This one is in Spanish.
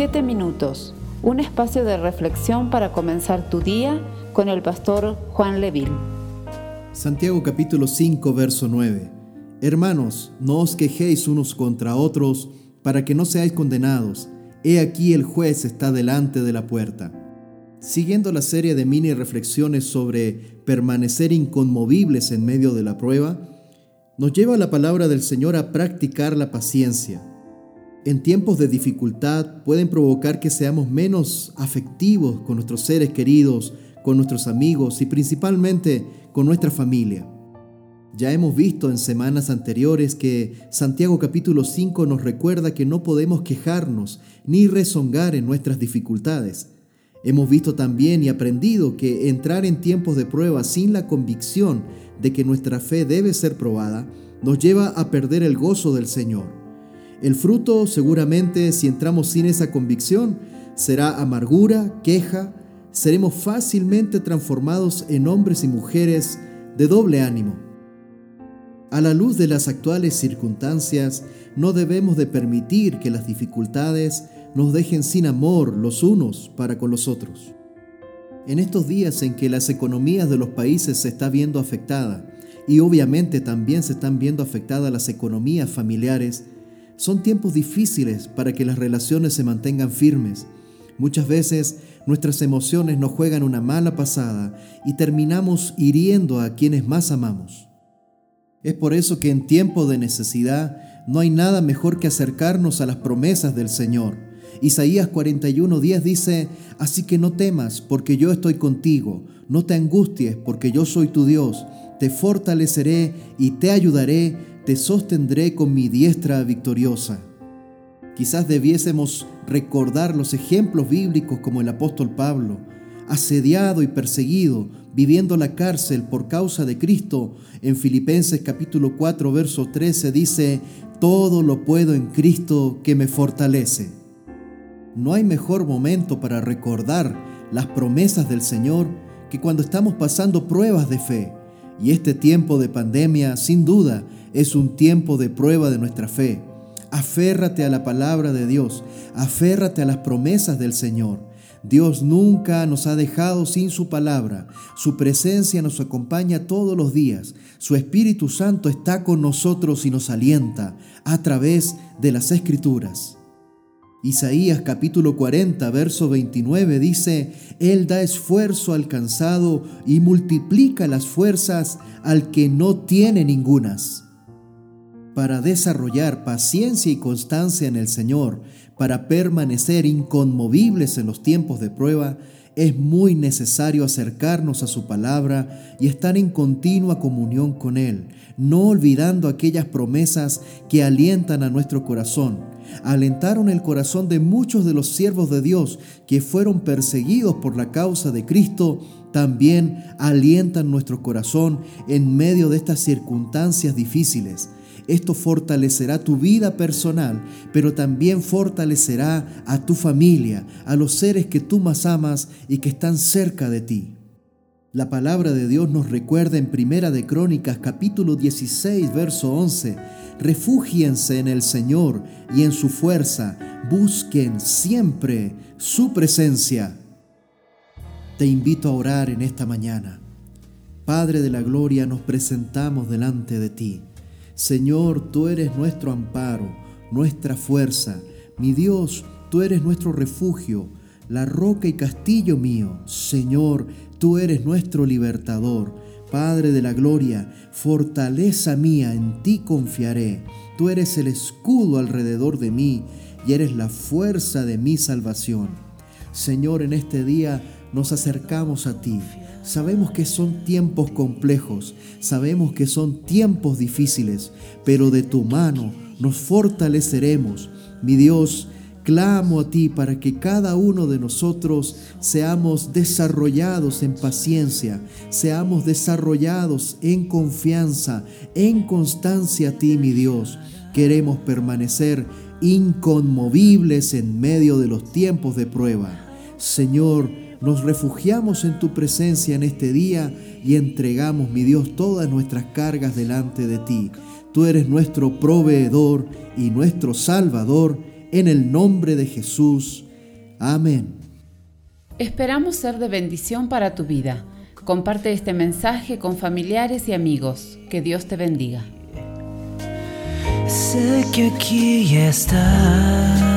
Siete minutos, un espacio de reflexión para comenzar tu día con el pastor Juan Leville. Santiago capítulo 5, verso 9. Hermanos, no os quejéis unos contra otros para que no seáis condenados. He aquí el juez está delante de la puerta. Siguiendo la serie de mini reflexiones sobre permanecer inconmovibles en medio de la prueba, nos lleva la palabra del Señor a practicar la paciencia. En tiempos de dificultad pueden provocar que seamos menos afectivos con nuestros seres queridos, con nuestros amigos y principalmente con nuestra familia. Ya hemos visto en semanas anteriores que Santiago capítulo 5 nos recuerda que no podemos quejarnos ni rezongar en nuestras dificultades. Hemos visto también y aprendido que entrar en tiempos de prueba sin la convicción de que nuestra fe debe ser probada nos lleva a perder el gozo del Señor. El fruto, seguramente, si entramos sin esa convicción, será amargura, queja, seremos fácilmente transformados en hombres y mujeres de doble ánimo. A la luz de las actuales circunstancias, no debemos de permitir que las dificultades nos dejen sin amor los unos para con los otros. En estos días en que las economías de los países se están viendo afectadas y obviamente también se están viendo afectadas las economías familiares, son tiempos difíciles para que las relaciones se mantengan firmes. Muchas veces nuestras emociones nos juegan una mala pasada y terminamos hiriendo a quienes más amamos. Es por eso que en tiempo de necesidad no hay nada mejor que acercarnos a las promesas del Señor Isaías 41:10 dice, así que no temas, porque yo estoy contigo, no te angusties, porque yo soy tu Dios, te fortaleceré y te ayudaré, te sostendré con mi diestra victoriosa. Quizás debiésemos recordar los ejemplos bíblicos como el apóstol Pablo, asediado y perseguido, viviendo la cárcel por causa de Cristo. En Filipenses capítulo 4, verso 13 dice, todo lo puedo en Cristo que me fortalece. No hay mejor momento para recordar las promesas del Señor que cuando estamos pasando pruebas de fe. Y este tiempo de pandemia, sin duda, es un tiempo de prueba de nuestra fe. Aférrate a la palabra de Dios, aférrate a las promesas del Señor. Dios nunca nos ha dejado sin su palabra. Su presencia nos acompaña todos los días. Su Espíritu Santo está con nosotros y nos alienta a través de las Escrituras. Isaías capítulo 40, verso 29 dice, Él da esfuerzo al cansado y multiplica las fuerzas al que no tiene ningunas. Para desarrollar paciencia y constancia en el Señor, para permanecer inconmovibles en los tiempos de prueba, es muy necesario acercarnos a su palabra y estar en continua comunión con Él, no olvidando aquellas promesas que alientan a nuestro corazón. Alentaron el corazón de muchos de los siervos de Dios que fueron perseguidos por la causa de Cristo, también alientan nuestro corazón en medio de estas circunstancias difíciles. Esto fortalecerá tu vida personal, pero también fortalecerá a tu familia, a los seres que tú más amas y que están cerca de ti. La palabra de Dios nos recuerda en Primera de Crónicas capítulo 16 verso 11, refúgiense en el Señor y en su fuerza, busquen siempre su presencia. Te invito a orar en esta mañana. Padre de la Gloria, nos presentamos delante de ti. Señor, tú eres nuestro amparo, nuestra fuerza. Mi Dios, tú eres nuestro refugio, la roca y castillo mío. Señor, tú eres nuestro libertador. Padre de la gloria, fortaleza mía, en ti confiaré. Tú eres el escudo alrededor de mí y eres la fuerza de mi salvación. Señor, en este día nos acercamos a ti Sabemos que son tiempos complejos, sabemos que son tiempos difíciles, pero de tu mano nos fortaleceremos. Mi Dios, clamo a ti para que cada uno de nosotros seamos desarrollados en paciencia, seamos desarrollados en confianza, en constancia a ti, mi Dios. Queremos permanecer inconmovibles en medio de los tiempos de prueba. Señor, nos refugiamos en tu presencia en este día y entregamos, mi Dios, todas nuestras cargas delante de ti. Tú eres nuestro proveedor y nuestro Salvador, en el nombre de Jesús. Amén. Esperamos ser de bendición para tu vida. Comparte este mensaje con familiares y amigos. Que Dios te bendiga. Sé que aquí estás